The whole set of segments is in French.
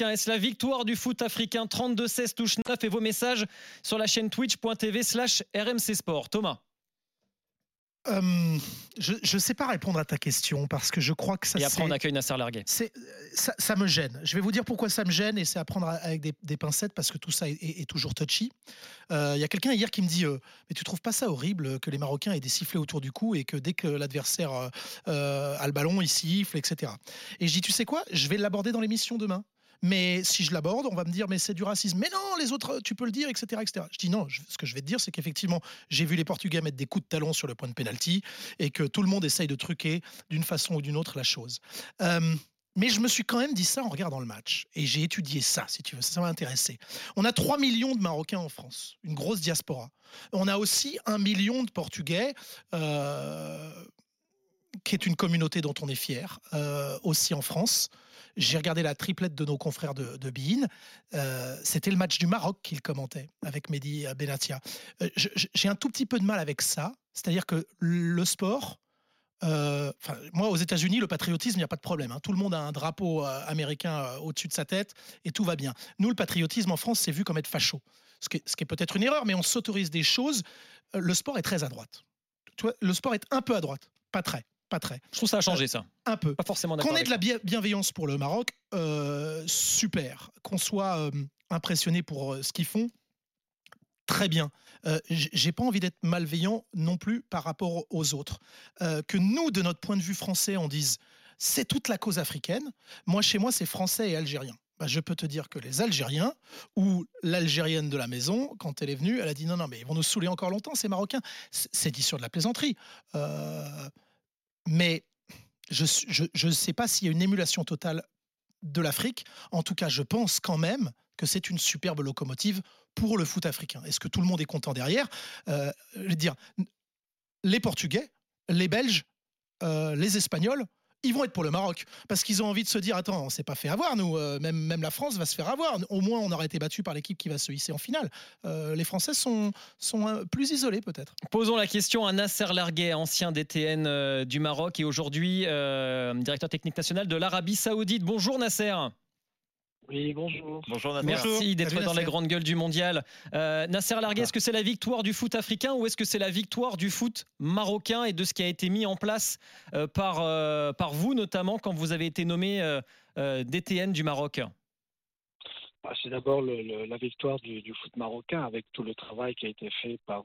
Est-ce la victoire du foot africain? 32-16 touche 9 et vos messages sur la chaîne twitch.tv slash RMC Sport. Thomas euh, je ne sais pas répondre à ta question parce que je crois que ça. Et après, on accueille Nasser Larguet. Ça, ça, me gêne. Je vais vous dire pourquoi ça me gêne et c'est à prendre avec des, pincettes parce que tout ça est, toujours touchy. Euh, il y a quelqu'un hier qui me dit euh, Mais tu trouves pas ça horrible que les Marocains aient des sifflets autour du cou et que dès que l'adversaire a le ballon, il siffle, etc. Et je dis Tu sais quoi? Je vais l'aborder dans l'émission demain. Mais si je l'aborde, on va me dire mais c'est du racisme. Mais non, les autres, tu peux le dire, etc., etc. Je dis non. ce que je vais te dire, c'est qu'effectivement, j'ai vu les Portugais mettre des coups de talon sur le point de pénalty et que tout le monde essaye de truquer d'une façon ou d'une autre la chose. Euh, mais je me suis quand même dit ça en regardant le match. Et j'ai étudié ça, si tu veux. Ça m'a intéressé. On a 3 millions de Marocains en France, une grosse diaspora. On a aussi un million de Portugais. Euh, qui est une communauté dont on est fier, euh, aussi en France. J'ai regardé la triplette de nos confrères de, de Bein. Euh, c'était le match du Maroc qu'il commentait avec Mehdi Benatia. Euh, j'ai un tout petit peu de mal avec ça. C'est-à-dire que le sport, moi, aux États-Unis, le patriotisme, il n'y a pas de problème. Hein. Tout le monde a un drapeau américain au-dessus de sa tête et tout va bien. Nous, le patriotisme en France, c'est vu comme être facho. Ce qui est, est peut-être une erreur, mais on s'autorise des choses. Le sport est très à droite. le sport est un peu à droite, pas très pas très. Je trouve ça a changé ça. Un peu. Pas forcément Qu'on ait de la bienveillance pour le Maroc, euh, super. Qu'on soit euh, impressionné pour euh, ce qu'ils font, très bien. J'ai pas envie d'être malveillant non plus par rapport aux autres. que nous, de notre point de vue français, on dise c'est toute la cause africaine. Moi, chez moi, c'est français et algérien. Bah, je peux te dire que les Algériens ou l'Algérienne de la maison, quand elle est venue, elle a dit non, non, mais ils vont nous saouler encore longtemps, ces Marocains. C'est dit sur de la plaisanterie. Euh, mais je ne sais pas s'il y a une émulation totale de l'Afrique. En tout cas, je pense quand même que c'est une superbe locomotive pour le foot africain. Est-ce que tout le monde est content derrière? Euh, dire, les Portugais, les Belges, euh, les Espagnols, ils vont être pour le Maroc parce qu'ils ont envie de se dire attends, on s'est pas fait avoir nous, euh, même même la France va se faire avoir. Au moins, on aurait été battu par l'équipe qui va se hisser en finale. Euh, les Français sont sont euh, plus isolés peut-être. Posons la question à Nasser Larguet, ancien DTN du Maroc et aujourd'hui directeur technique national de l'Arabie Saoudite. Bonjour Nasser. Oui, bonjour. Bonjour Merci d'être dans les grandes gueules du mondial. Euh, Nasser Larguet, est-ce que c'est la victoire du foot africain ou est-ce que c'est la victoire du foot marocain et de ce qui a été mis en place euh, par, euh, par vous, notamment quand vous avez été nommé DTN du Maroc? Bah, C'est d'abord la victoire du, du, foot marocain avec tout le travail qui a été fait par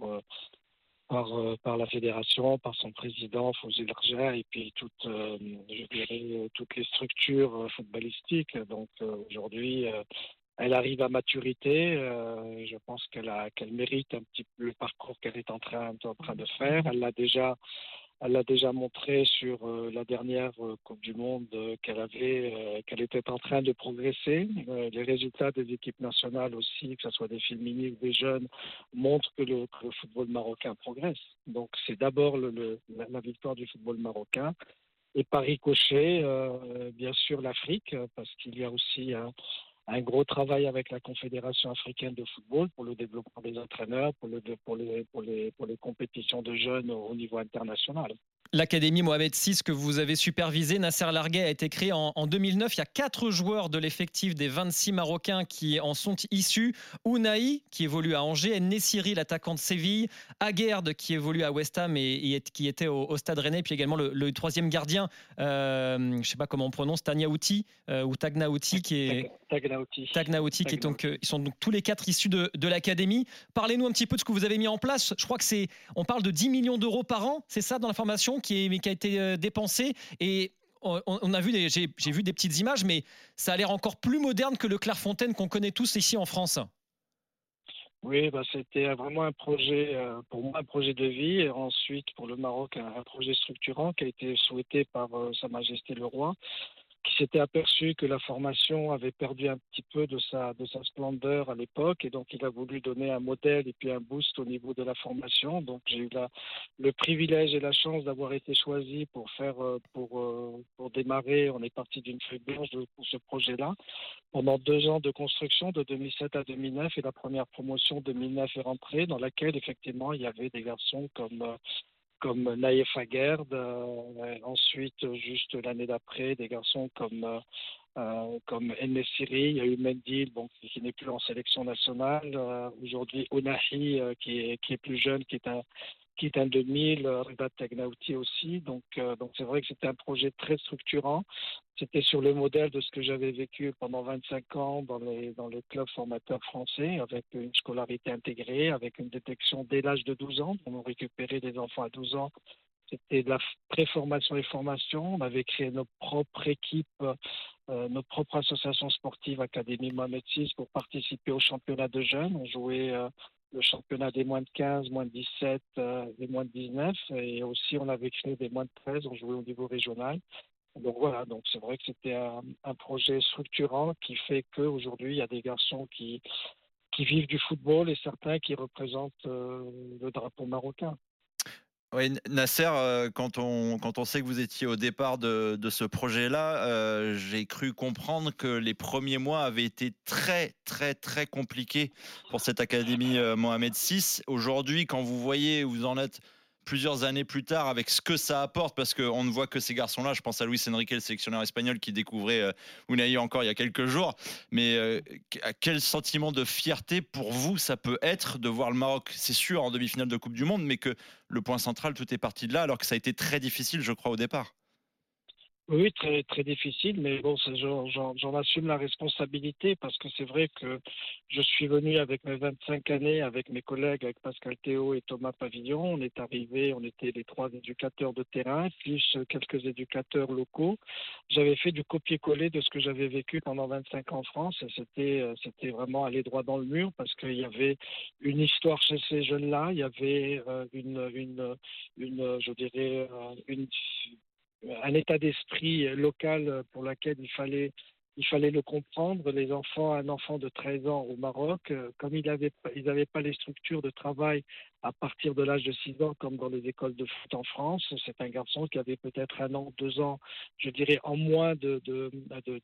par, euh, par la fédération, par son président Fouzi Larger et puis toutes, euh, je dirais, toutes les structures euh, footballistiques. Donc aujourd'hui, elle arrive à maturité. je pense qu'elle a, qu'elle mérite un petit peu le parcours qu'elle est en train, en train de faire. Elle l'a déjà elle l'a déjà montré sur euh, la dernière euh, Coupe du Monde euh, qu'elle avait, qu'elle était en train de progresser. les résultats des équipes nationales aussi, que ce soit des féminines ou des jeunes, montrent que le, football marocain progresse. Donc c'est d'abord le, la, victoire du football marocain. Et par ricochet, bien sûr, l'Afrique, parce qu'il y a aussi un, un gros travail avec la Confédération africaine de football pour le développement des entraîneurs, pour, le, pour, les, compétitions de jeunes au niveau international. L'Académie Mohamed VI que vous avez supervisé, Nasser Larguet, a été créée en, 2009. Il y a quatre joueurs de l'effectif des 26 Marocains qui en sont issus. Ounaï, qui évolue à Angers, Nessiri, l'attaquant de Séville, Aguerd, qui évolue à West Ham et, qui était au, Stade Rennais, puis également le, troisième gardien, euh, je ne sais pas comment on prononce, Taniaouti euh, ou Tagnaouti, qui est... Tagnaouti. qui est donc... Euh, ils sont donc tous les quatre issus de, de l'Académie. Parlez-nous un petit peu de ce que vous avez mis en place. Je crois que c'est... On parle de 10 millions d'euros par an, c'est ça dans la formation qui, qui a été euh, dépensé. Et on, a vu, j'ai vu des petites images, mais ça a l'air encore plus moderne que le Clairefontaine qu'on connaît tous ici en France. Oui, bah, c'était vraiment un projet, euh, pour moi, un projet de vie. Et ensuite, pour le Maroc, un, projet structurant qui a été souhaité par euh, Sa Majesté le Roi qui s'était aperçu que la formation avait perdu un petit peu de sa, de sa splendeur à l'époque et donc il a voulu donner un modèle et puis un boost au niveau de la formation. Donc j'ai eu le privilège et la chance d'avoir été choisi pour euh, euh, démarrer. On est parti d'une feuille pour ce projet-là pendant deux ans de construction de 2007 à 2009 et la première promotion 2009 est rentrée dans laquelle effectivement il y avait des garçons comme euh, comme Naïef Aguerd. Euh, ensuite, juste l'année d'après, des garçons comme euh, comme El il y a eu Mendil, bon, qui n'est plus en sélection nationale. Aujourd'hui, Onahi, qui, est, qui est plus jeune, qui est un, est un 2000, Ribat Tagnauti aussi. Donc, donc c'est vrai que c'était un projet très structurant. C'était sur le modèle de ce que j'avais vécu pendant 25 ans dans les, dans les clubs formateurs français, avec une scolarité intégrée, avec une détection dès l'âge de 12 ans. On récupérait des enfants à 12 ans. C'était de la préformation et formation. On avait créé nos propres équipes, euh, nos propres associations sportives, Académie Mohamed VI, pour participer au championnat de jeunes. On jouait euh, le championnat des moins de 15, moins de 17 euh, et moins de 19. Et aussi, on avait créé des moins de 13. On jouait au niveau régional. Donc voilà, donc c'est vrai que c'était un, projet structurant qui fait qu'aujourd'hui, il y a des garçons qui, qui vivent du football et certains qui représentent euh, le drapeau marocain. Oui, Nasser, euh, quand on, quand on sait que vous étiez au départ de, de ce projet-là, euh, j'ai cru comprendre que les premiers mois avaient été très, très, très compliqués pour cette Académie Mohamed VI. Aujourd'hui, quand vous voyez où vous en êtes plusieurs années plus tard avec ce que ça apporte, parce qu'on ne voit que ces garçons-là. Je pense à Luis Enrique, le sélectionneur espagnol, qui découvrait euh, Unai encore il y a quelques jours. Mais euh, quel sentiment de fierté pour vous ça peut être de voir le Maroc, c'est sûr, en demi-finale de Coupe du Monde, mais que le point central, tout est parti de là, alors que ça a été très difficile, je crois, au départ? Oui, très, très difficile, mais bon, j'en assume la responsabilité parce que c'est vrai que je suis venu avec mes 25 années, avec mes collègues, avec Pascal Théo et Thomas Pavillon. On est arrivé, on était les trois éducateurs de terrain, plus quelques éducateurs locaux. J'avais fait du copier-coller de ce que j'avais vécu pendant 25 ans en France et c'était, c'était vraiment aller droit dans le mur parce qu'il y avait une histoire chez ces jeunes-là, il y avait euh, une, une, une, je dirais, euh, une un état d'esprit local pour lequel il fallait il fallait le comprendre. Les enfants, un enfant de 13 ans au Maroc, euh, comme ils n'avaient ils pas les structures de travail à partir de l'âge de 6 ans, comme dans les écoles de foot en France, c'est un garçon qui avait peut-être un an, deux ans, je dirais, en moins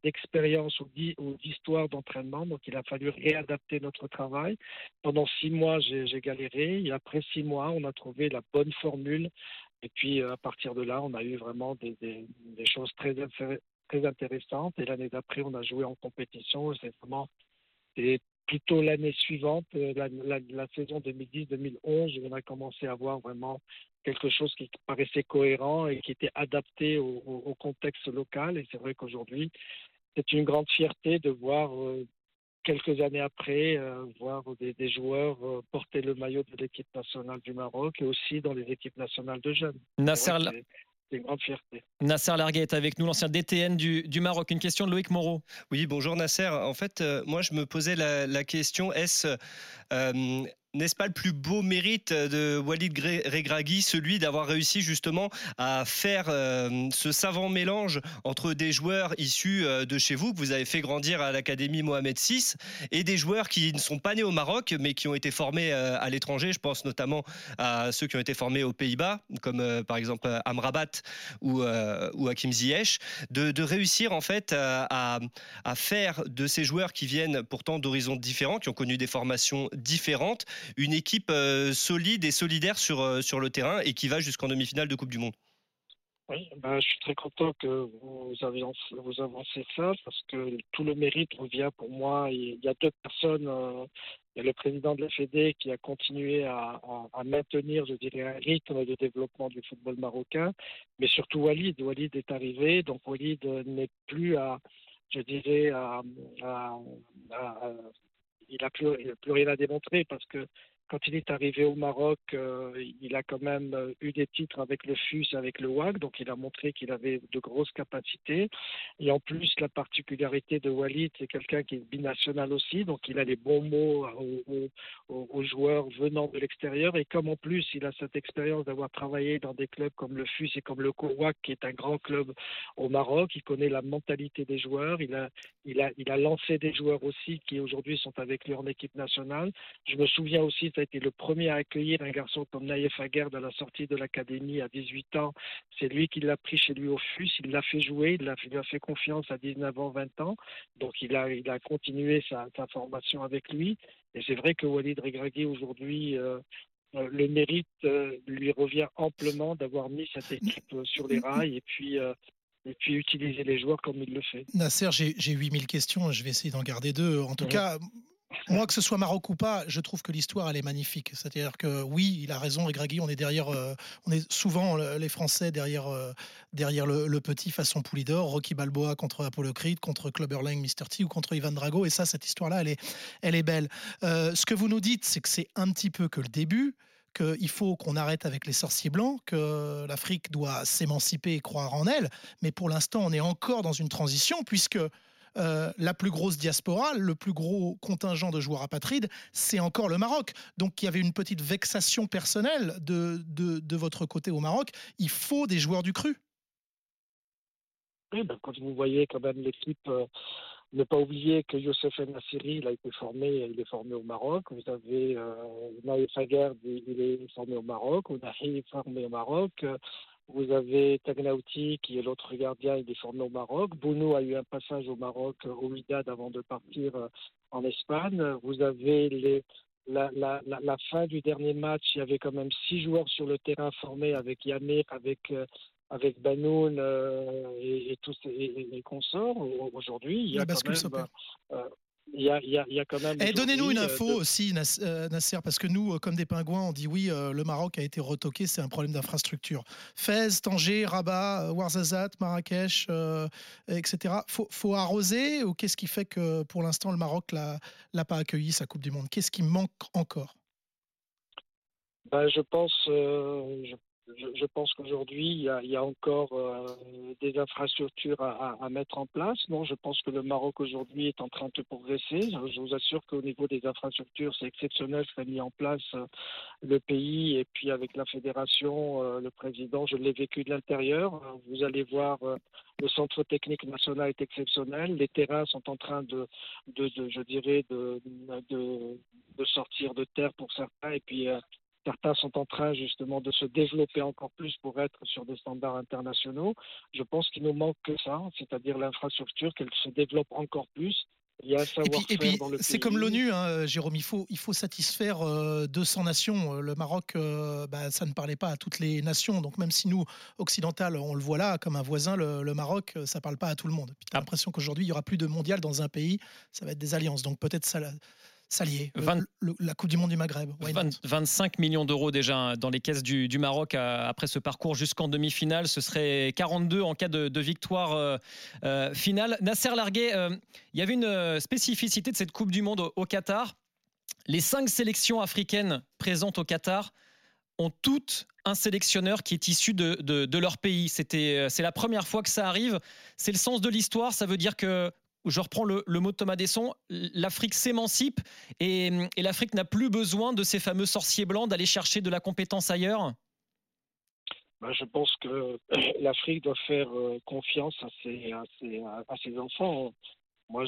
d'expérience de, ou d'histoire d'entraînement. Donc, il a fallu réadapter notre travail. Pendant six mois, j'ai galéré. Et après six mois, on a trouvé la bonne formule et puis, euh, à partir de là, on a eu vraiment des, choses très, très intéressantes. Et l'année d'après, on a joué en compétition. C'est vraiment plutôt l'année suivante, euh, la, saison 2010-2011, où on a commencé à voir vraiment quelque chose qui paraissait cohérent et qui était adapté au contexte local. Et c'est vrai qu'aujourd'hui, c'est une grande fierté de voir euh, quelques années après, euh, voir des, joueurs euh, porter le maillot de l'équipe nationale du Maroc et aussi dans les équipes nationales de jeunes. Nasser, c'est une grande fierté. Nasser Larguet est avec nous, l'ancien DTN du, du, Maroc. Une question de Loïc Moreau. Oui, bonjour Nasser. En fait, euh, moi, je me posais la, la question est-ce n'est-ce pas le plus beau mérite de Walid Regragui, celui d'avoir réussi justement à faire euh, ce savant mélange entre des joueurs issus euh, de chez vous, que vous avez fait grandir à l'Académie Mohamed VI, et des joueurs qui ne sont pas nés au Maroc, mais qui ont été formés euh, à l'étranger. Je pense notamment à ceux qui ont été formés aux Pays-Bas, comme par exemple Amrabat ou, Hakim Ziyech, de, réussir en fait à faire de ces joueurs qui viennent pourtant d'horizons différents, qui ont connu des formations différentes, une équipe euh, solide et solidaire sur, euh, sur le terrain et qui va jusqu'en demi-finale de Coupe du Monde. Oui, ben, je suis très content que vous, avancez ça parce que tout le mérite revient pour moi. Il y a deux personnes. Euh, il y a le président de la Fédé qui a continué à, maintenir, je dirais, un rythme de développement du football marocain, mais surtout Walid. Walid est arrivé, donc Walid n'est plus je dirais, à, il n'a plus, plus, rien à démontrer parce que quand il est arrivé au Maroc, euh, il a quand même euh, eu des titres avec le FUS, avec le WAC, donc il a montré qu'il avait de grosses capacités. Et en plus, la particularité de Walid, c'est quelqu'un qui est binational aussi, donc il a les bons mots aux, joueurs venant de l'extérieur. Et comme en plus, il a cette expérience d'avoir travaillé dans des clubs comme le FUS et comme le COWAC, qui est un grand club au Maroc, il connaît la mentalité des joueurs, il a, il a, il a lancé des joueurs aussi qui aujourd'hui sont avec lui en équipe nationale. Je me souviens aussi a été le premier à accueillir un garçon comme Naïef Aguerd à la sortie de l'académie à 18 ans. C'est lui qui l'a pris chez lui au FUS, il l'a fait jouer, il, a, lui a fait confiance à 19 ans, 20 ans. Donc il a, il a continué sa, formation avec lui. Et c'est vrai que Walid Regragui aujourd'hui, euh, euh, le mérite euh, lui revient amplement d'avoir mis cette équipe sur les rails et puis et puis utiliser les joueurs comme il le fait. Nasser, j'ai 8000 questions, je vais essayer d'en garder deux. En tout cas, moi, que ce soit Maroc ou pas, je trouve que l'histoire, elle est magnifique. C'est-à-dire que oui, il a raison, Regragui, on est derrière, euh, on est souvent les Français derrière, euh, derrière le, petit façon Poulidor, Rocky Balboa contre Apollo Creed, contre Clubber Lang, Mr. T ou contre Ivan Drago. Et ça, cette histoire-là, elle est, elle est belle. Euh, ce que vous nous dites, c'est que c'est un petit peu que le début qu'il faut qu'on arrête avec les sorciers blancs, que l'Afrique doit s'émanciper et croire en elle. Mais pour l'instant, on est encore dans une transition, puisque euh, la plus grosse diaspora, le plus gros contingent de joueurs apatrides, c'est encore le Maroc. Donc il y avait une petite vexation personnelle de, de, votre côté au Maroc. Il faut des joueurs du cru. Oui, ben, quand vous voyez quand même l'équipe, euh, ne pas oublier que Youssef Nassiri, il a été formé, il est formé au Maroc. Vous avez euh, Naïf il est formé au Maroc. Ounahi est formé au Maroc. Vous avez Tagnauti, qui est l'autre gardien, il est formé au Maroc. Bounou a eu un passage au Maroc, euh, au Wydad, avant de partir euh, en Espagne. Vous avez les, la, la, la, fin du dernier match, il y avait quand même six joueurs sur le terrain formés avec Yamir, avec, euh, avec Banoun et, tous les consorts. Aujourd'hui, il y a quand même il y, a, il, y a, quand même. Et eh, donnez-nous une info aussi, euh, Nasser, parce que nous, euh, comme des pingouins, on dit oui, euh, le Maroc a été retoqué, c'est un problème d'infrastructure. Fès, Tanger, Rabat, Ouarzazate, Marrakech, etc. Faut, faut arroser ou qu'est-ce qui fait que pour l'instant le Maroc l'a pas accueilli sa Coupe du Monde? Qu'est-ce qui manque encore? Ben, je pense, je, pense qu'aujourd'hui, il, y a encore euh, des infrastructures à, mettre en place. Non, je pense que le Maroc aujourd'hui est en train de progresser. Je, vous assure qu'au niveau des infrastructures, c'est exceptionnel ce qu'a mis en place euh, le pays. Et puis avec la fédération, euh, le président, je l'ai vécu de l'intérieur. Vous allez voir, le centre technique national est exceptionnel. Les terrains sont en train de, je dirais, de, de, sortir de terre pour certains. Et puis Certains sont en train justement de se développer encore plus pour être sur des standards internationaux. Je pense qu'il nous manque que ça, c'est-à-dire l'infrastructure, qu'elle se développe encore plus. Il y a et puis, c'est comme l'ONU, hein, Jérôme, il faut, il faut satisfaire 200 euh, nations. Le Maroc, euh, bah, ça ne parlait pas à toutes les nations. Donc même si nous, occidentales, on le voit là comme un voisin, le, Maroc, euh, ça ne parle pas à tout le monde. Puis tu as l'impression qu'aujourd'hui, il n'y aura plus de mondial dans un pays. Ça va être des alliances. Donc peut-être ça, la Coupe du Monde du Maghreb. 25 millions d'euros déjà dans les caisses du, Maroc après ce parcours jusqu'en demi-finale. Ce serait 42 en cas de, victoire euh, euh, finale. Nasser Larguet, euh, il y avait une spécificité de cette Coupe du Monde au, Qatar. Les cinq sélections africaines présentes au Qatar ont toutes un sélectionneur qui est issu de, de leur pays. C'était, c'est la première fois que ça arrive. C'est le sens de l'histoire. Ça veut dire que je reprends le, mot de Thomas Desson, l'Afrique s'émancipe et, l'Afrique n'a plus besoin de ces fameux sorciers blancs d'aller chercher de la compétence ailleurs ben, je pense que l'Afrique doit faire euh, confiance à ses, enfants. Moi,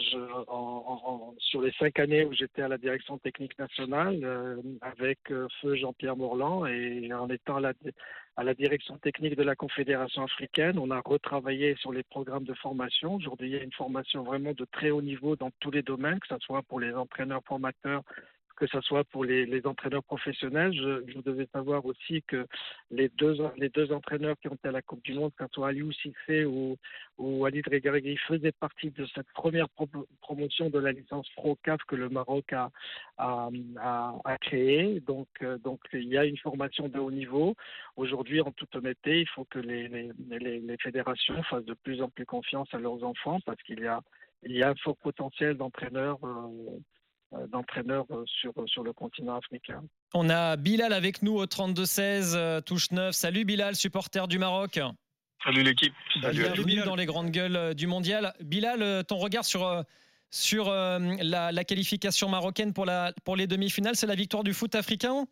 sur les cinq années où j'étais à la direction technique nationale, euh, avec euh, feu Jean-Pierre Morland et en étant la, à la, direction technique de la Confédération africaine, on a retravaillé sur les programmes de formation. Aujourd'hui, il y a une formation vraiment de très haut niveau dans tous les domaines, que ce soit pour les entraîneurs formateurs, que ce soit pour les, entraîneurs professionnels. Je, je, devais savoir aussi que les deux, les deux entraîneurs qui ont été à la Coupe du Monde, que ce soit Aliou Sissé ou, ou Ali Dregarigui, faisaient partie de cette première promotion de la licence Pro CAF que le Maroc a, a, a, créée. Donc, euh, donc, il y a une formation de haut niveau. Aujourd'hui, en toute honnêteté, il faut que les, les, les, fédérations fassent de plus en plus confiance à leurs enfants parce qu'il y a il y a un fort potentiel d'entraîneurs euh, d'entraîneurs euh, sur, sur le continent africain. On a Bilal avec nous au 32-16, euh, touche 9. Salut Bilal, supporter du Maroc. Salut l'équipe. Bienvenue dans les grandes gueules du mondial. Bilal, ton regard sur, sur la, qualification marocaine pour, la, pour les demi-finales, c'est la victoire du foot africain?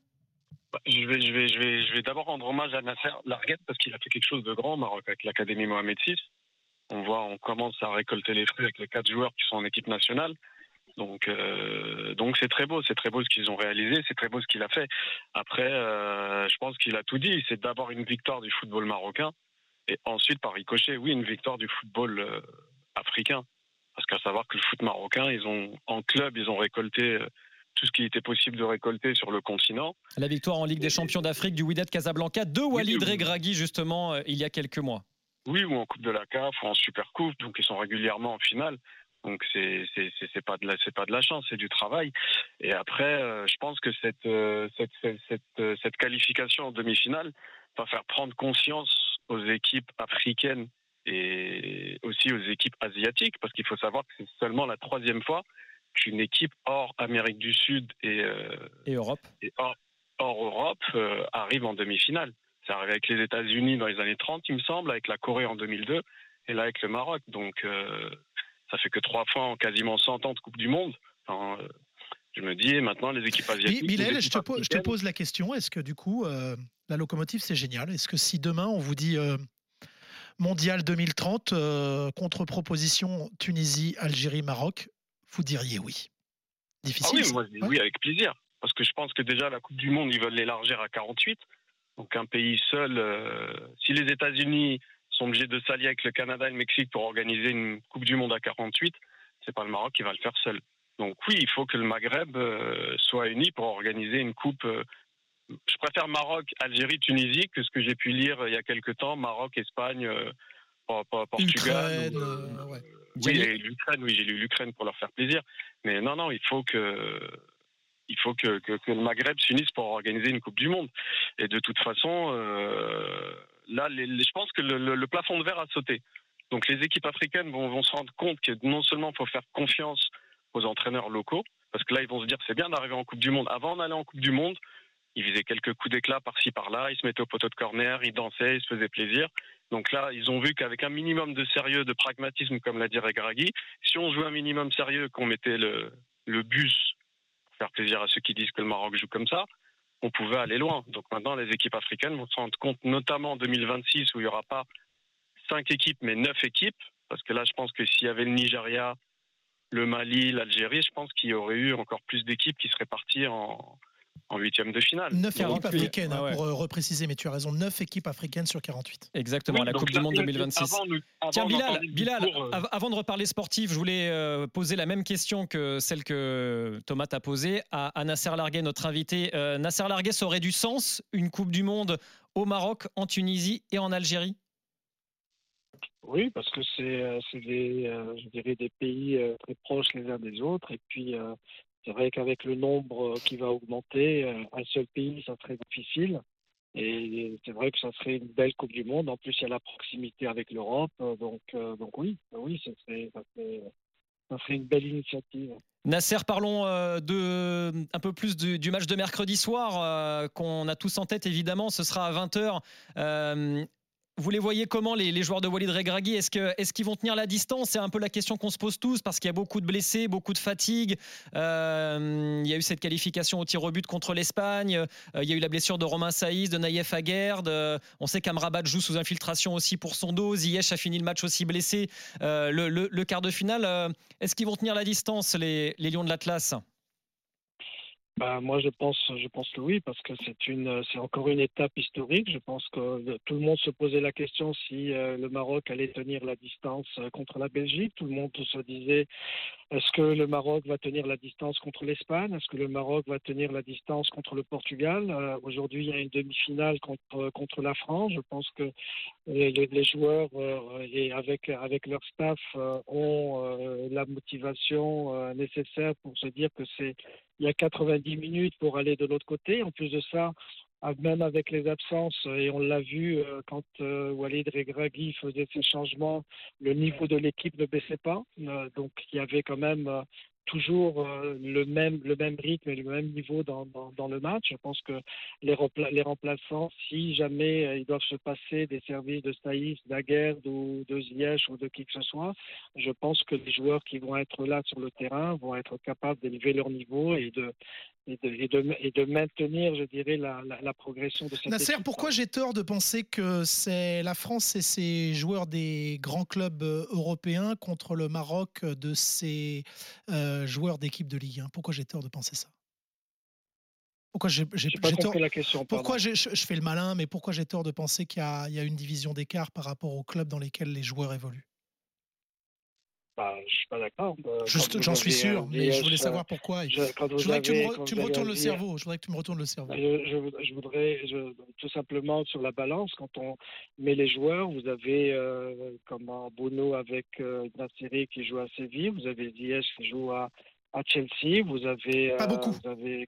Bah, je vais, je vais, je vais, je vais d'abord rendre hommage à Nasser Larguette parce qu'il a fait quelque chose de grand au Maroc avec l'Académie Mohamed VI. On voit, on commence à récolter les fruits avec les quatre joueurs qui sont en équipe nationale. Donc, euh, donc c'est très beau, c'est très beau ce qu'ils ont réalisé, c'est très beau ce qu'il a fait. Après, euh, je pense qu'il a tout dit. C'est d'abord une victoire du football marocain, et ensuite par ricochet, oui, une victoire du football euh, africain. Parce qu'à savoir que le foot marocain, ils ont en club, ils ont récolté tout ce qui était possible de récolter sur le continent. La victoire en Ligue des Champions d'Afrique du Wydad Casablanca de Walid Regragui justement il y a quelques mois. Oui, ou en Coupe de la CAF ou en Super Coupe, donc ils sont régulièrement en finale. Donc c'est c'est c'est pas de la c'est pas de la chance, c'est du travail. Et après, euh, je pense que cette euh, cette cette cette, euh, cette qualification en demi-finale va faire prendre conscience aux équipes africaines et aussi aux équipes asiatiques, parce qu'il faut savoir que c'est seulement la troisième fois qu'une équipe hors Amérique du Sud et, euh, Et Europe et hors, hors Europe arrive en demi-finale. C'est arrivé avec les États-Unis dans les années 30, il me semble, avec la Corée en 2002, et là avec le Maroc. Donc ça fait que trois fois en quasiment 100 ans de Coupe du Monde. Enfin, euh, je me dis, maintenant, les équipes asiatiques... Bi- Bilal, je te, je pose la question est-ce que du coup, euh, la locomotive, c'est génial? Est-ce que si demain, on vous dit euh, Mondial 2030, euh, contre-proposition Tunisie, Algérie, Maroc, vous diriez oui? Ah Difficile oui, ça. moi, je dis Ouais. oui, avec plaisir. Parce que je pense que déjà, la Coupe du Monde, ils veulent l'élargir à 48. Donc, un pays seul, si les États-Unis sont obligés de s'allier avec le Canada et le Mexique pour organiser une Coupe du Monde à 48, c'est pas le Maroc qui va le faire seul. Donc, oui, il faut que le Maghreb euh, soit uni pour organiser une Coupe. euh, je préfère Maroc, Algérie, Tunisie que ce que j'ai pu lire euh, il y a quelques temps, Maroc, Espagne, Por- Por- Portugal. Ukraine, ou, ouais. oui, l'Ukraine, oui, j'ai lu l'Ukraine pour leur faire plaisir. Mais non, non, il faut que, il faut que, le Maghreb s'unisse pour organiser une Coupe du Monde. Et de toute façon, euh, là, je pense que le, plafond de verre a sauté. Donc les équipes africaines vont, se rendre compte que non seulement il faut faire confiance aux entraîneurs locaux, parce que là, ils vont se dire c'est bien d'arriver en Coupe du Monde. Avant d'aller en Coupe du Monde, ils faisaient quelques coups d'éclat par-ci par-là, ils se mettaient au poteau de corner, ils dansaient, ils se faisaient plaisir. Donc là, ils ont vu qu'avec un minimum de sérieux, de pragmatisme, comme l'a dit Regragui, si on jouait un minimum sérieux, qu'on mettait le, bus faire plaisir à ceux qui disent que le Maroc joue comme ça, on pouvait aller loin. Donc maintenant, les équipes africaines vont se rendre compte, notamment en 2026, où il n'y aura pas cinq équipes, mais neuf équipes, parce que là, je pense que s'il y avait le Nigeria, le Mali, l'Algérie, je pense qu'il y aurait eu encore plus d'équipes qui seraient parties en, en huitième de finale. Neuf équipes 48, africaines, hein, ah ouais. pour euh, repréciser, mais tu as raison, neuf équipes africaines sur 48. Exactement, Oui, la Coupe du Monde avant, 2026. nous- avant, Tiens, Bilal, Bilal euh, av- avant de reparler sportif, je voulais euh, poser la même question que celle que Thomas t'a posée à, à Nasser Larguet, notre invité. Euh, Nasser Larguet, ça aurait du sens une Coupe du Monde au Maroc, en Tunisie et en Algérie? Oui, parce que c'est c'est des, euh, je dirais des pays euh, très proches les uns des autres. Et puis, euh, c'est vrai qu'avec le nombre euh, qui va augmenter, euh, un seul pays, ça serait difficile. Et c'est vrai que ça serait une belle Coupe du Monde. En plus, il y a la proximité avec l'Europe. euh, Donc, euh, donc oui, oui, ça serait, ça serait, ça serait une belle initiative. Nasser, parlons euh, de, un peu plus du, match de mercredi soir euh, qu'on a tous en tête, évidemment. Ce sera à 20h. Euh, vous les voyez comment, les, joueurs de Walid Regragui? Est-ce qu'ils vont tenir la distance? C'est un peu la question qu'on se pose tous parce qu'il y a beaucoup de blessés, beaucoup de fatigue. Euh, il y a eu cette qualification au tir au but contre l'Espagne. Euh, il y a eu la blessure de Romain Saïs, de Naïef Aguerd. Euh, on sait qu'Amrabat joue sous infiltration aussi pour son dos. Ziyech a fini le match aussi blessé. Le, quart de finale, est-ce qu'ils vont tenir la distance, les Lions de l'Atlas? Bah, moi, je pense, je pense que oui, parce que c'est une, c'est encore une étape historique. Je pense que tout le monde se posait la question si euh, le Maroc allait tenir la distance euh, contre la Belgique. Tout le monde se disait est-ce que le Maroc va tenir la distance contre l'Espagne? Est-ce que le Maroc va tenir la distance contre le Portugal? Euh, Aujourd'hui, il y a une demi-finale contre contre la France. Je pense que les, les- joueurs et avec avec leur staff ont la motivation nécessaire pour se dire que c'est il y a 90 minutes pour aller de l'autre côté. En plus de ça, ah, même avec les absences, et on l'a vu euh, quand euh, Walid Regragui faisait ses changements, le niveau de l'équipe ne baissait pas. Euh, donc il y avait quand même toujours euh, le même le même rythme et le même niveau dans, le match. Je pense que les, remplaçants, si jamais euh, ils doivent se passer des services de Saïs, d'Aguerd ou de Ziyech ou de qui que ce soit, je pense que les joueurs qui vont être là sur le terrain vont être capables d'élever leur niveau et de et de, et de, et de maintenir, je dirais, la, la, la progression de cette Nasser, équipe. pourquoi j'ai tort de penser que c'est la France et ses joueurs des grands clubs euh, européens contre le Maroc de ses euh, joueurs d'équipe de Ligue 1 Pourquoi j'ai tort de penser ça? Pourquoi j'ai j'ai- J'ai pas j'ai tort compris la question. pardon. Pourquoi j'ai- je, je fais le malin, mais pourquoi j'ai tort de penser qu'il y, a- il y a une division d'écart par rapport aux clubs dans lesquels les joueurs évoluent? Bah, je suis pas d'accord. Euh, Juste, j'en suis sûr, mais je voulais savoir pourquoi. je- voudrais que tu me, re- tu retournes le cerveau. Je voudrais que tu me retournes le cerveau. Je, voudrais tout simplement sur la balance, quand on met les joueurs, vous avez euh, comme en Bono avec euh, Nassiri qui joue à Séville, vous avez Ziyech qui joue à, à Chelsea, vous avez, Pas euh, beaucoup. vous avez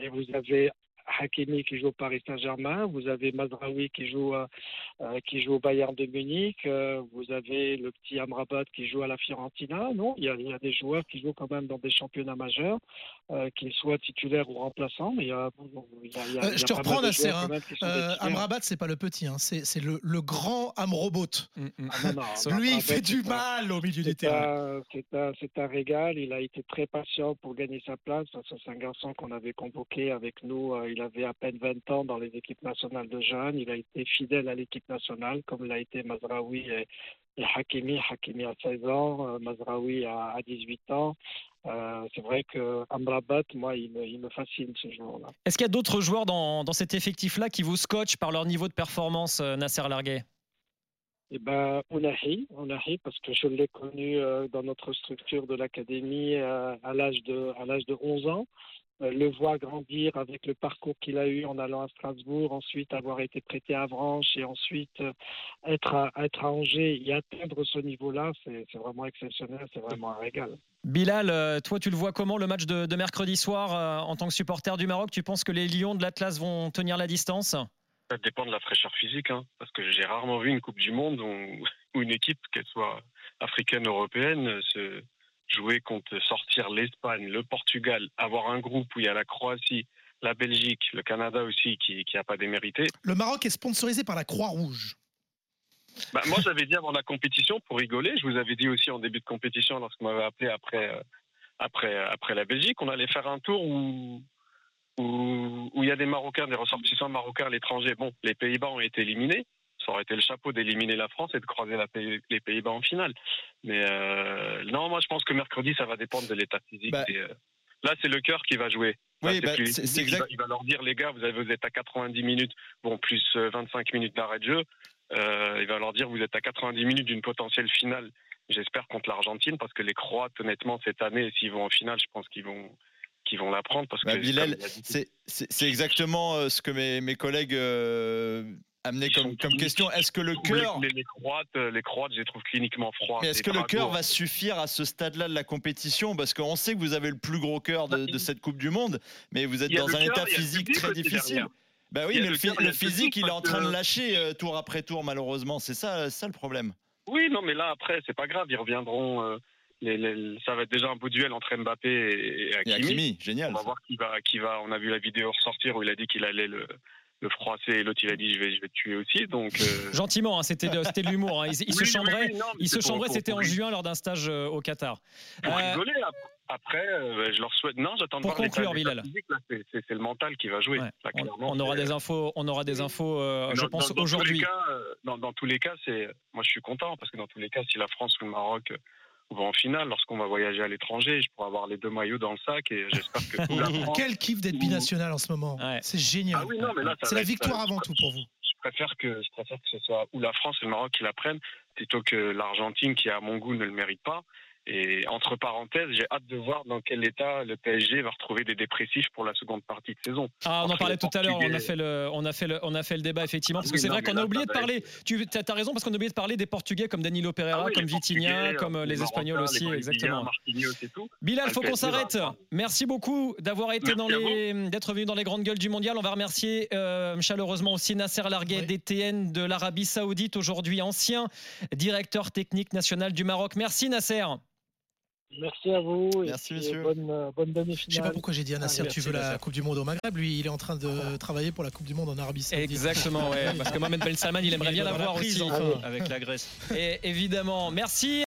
et vous avez Hakimi qui joue au Paris Saint-Germain, vous avez Mazraoui qui joue à- euh, qui joue au Bayern de Munich, euh, vous avez le petit Amrabat qui joue à la Fiorentina. Non, il y a, il y a des joueurs qui jouent quand même dans des championnats majeurs, euh, qu'ils soient titulaires ou remplaçants, mais il y a, il y a- il y a- Euh, il y je te reprends, Nasser, hein. Euh. Amrabat, c'est pas le petit, hein, c'est c'est le, le grand Amrobot. Mm, mm. Ah, non, Lui, il fait du mal au milieu du terrain. c'est un, c'est un régal. Il a été très patient pour gagner sa place. C'est un garçon qu'on avait convoqué avec nous. Euh, Il avait à peine 20 ans dans les équipes nationales de jeunes. Il a été fidèle à l'équipe nationale, comme l'a été Mazraoui et, et Hakimi. Hakimi à 16 ans, euh, Mazraoui à, à 18 ans. Euh, c'est vrai que Amrabat, moi, il me, il me fascine ce joueur-là. Est-ce qu'il y a d'autres joueurs dans, dans cet effectif-là qui vous scotchent par leur niveau de performance, euh, Nasser Larguet? Eh ben, Ounahi, Ounahi, parce que je l'ai connu euh, dans notre structure de l'académie euh, à l'âge de à l'âge de 11 ans. Euh, le voir grandir avec le parcours qu'il a eu en allant à Strasbourg, ensuite avoir été prêté à Avranches et ensuite euh, être à, être à Angers et atteindre ce niveau-là, c'est vraiment exceptionnel, c'est vraiment un régal. Bilal, euh, toi, tu le vois comment le match de, de mercredi soir euh, en tant que supporter du Maroc? Tu penses que les Lions de l'Atlas vont tenir la distance? Ça dépend de la fraîcheur physique, hein, parce que j'ai rarement vu une Coupe du Monde où, où une équipe, qu'elle soit africaine ou européenne, se jouer contre sortir l'Espagne, le Portugal, avoir un groupe où il y a la Croatie, la Belgique, le Canada aussi qui qui a pas démérité. Le Maroc est sponsorisé par la Croix-Rouge. Bah, moi, j'avais dit avant la compétition, pour rigoler, je vous avais dit aussi en début de compétition, lorsqu'on m'avait appelé après, euh, après, après la Belgique, on allait faire un tour où où où il y a des Marocains, des ressortissants marocains à l'étranger. Bon, les Pays-Bas ont été éliminés. Ça aurait été le chapeau d'éliminer la France et de croiser la Pays- les Pays-Bas en finale. Mais euh, non, moi, je pense que mercredi, ça va dépendre de l'état physique. Bah. Et, euh, là, c'est le cœur qui va jouer. Oui, bah, c'est- Il va- exact. Il va leur dire, les gars, vous, avez, vous êtes à 90 minutes, bon, plus euh, 25 minutes d'arrêt de jeu. Euh, il va leur dire, vous êtes à 90 minutes d'une potentielle finale. J'espère contre l'Argentine, parce que les Croates, honnêtement, cette année, s'ils vont en finale, je pense qu'ils vont, qu'ils vont la prendre. Parce Bah, que, C'est exactement euh, ce que mes, mes collègues euh, Ils comme, question. Est-ce que le cœur, les, les Croates, euh, les Croates, je les trouve cliniquement froids. mais est-ce que le cœur va suffire à ce stade-là de la compétition? Parce qu'on sait que vous avez le plus gros cœur de, de cette Coupe du Monde, mais vous êtes dans un état physique très difficile. Bah oui, mais le physique, il est en train de lâcher euh, tour après tour, malheureusement. C'est ça, ça le problème. Oui, non, mais là, après, c'est pas grave. Ils reviendront. euh, les, les- ça va être déjà un beau duel entre Mbappé et, et Et Hakimi. Hakimi, génial. On va voir qui va, qui va. On a vu la vidéo ressortir où il a dit qu'il allait le, le froisser et l'autre il a dit je vais, je vais te tuer aussi. Donc. euh, Gentiment, hein, c'était de, l'humour. hein. Il, il oui, se chambrait, oui, c'était en juin lors d'un stage euh, au Qatar. Pour Euh, rigoler. ap- Après, euh, je leur souhaite. Non, j'attends de voir conclure, Bilal. C'est le mental qui va jouer. Ouais. Là, on, aura des infos, on aura des infos, je pense aujourd'hui. Dans, dans tous les cas, c'est moi je suis content parce que dans tous les cas, si la France ou le Maroc euh, vont en finale, lorsqu'on va voyager à l'étranger, je pourrai avoir les deux maillots dans le sac et j'espère que ou la France- Quel kiff d'être binational en ce moment. Ouais. C'est génial. Ah oui, C'est la victoire ça- avant tout pour vous. Je préfère que je préfère que ce soit ou la France ou le Maroc qui la prennent plutôt que l'Argentine qui à mon goût ne le mérite pas. Et entre parenthèses, j'ai hâte de voir dans quel état le PSG va retrouver des dépressifs pour la seconde partie de saison. Ah, on en parlait tout à l'heure, on a fait le, on a fait le, on a fait le débat effectivement, parce que oui, c'est vrai qu'on a oublié de parler. Tu as raison parce qu'on a oublié de parler des Portugais comme Danilo Pereira, Ah oui, comme Vitinha, Portugais, comme euh, les les Espagnols aussi, les exactement. Tout. Bilal, faut qu'on s'arrête. Merci beaucoup d'avoir été Merci dans les, d'être venu dans les grandes gueules du mondial. On va remercier euh, chaleureusement aussi Nasser Larguet, Oui. DTN de l'Arabie Saoudite, aujourd'hui ancien directeur technique national du Maroc. Merci Nasser. Merci à vous. et Merci. Bonne, euh, bonne Je sais pas pourquoi j'ai dit à Nasser, Ah, tu veux la. Coupe du Monde au Maghreb. Lui, il est en train de travailler pour la Coupe du Monde en Arabie Saoudite. Exactement, ouais, parce que Mohamed Ben Salman, il aimerait bien Il doit l'avoir aussi. enfin. avec la Grèce. Et évidemment, merci.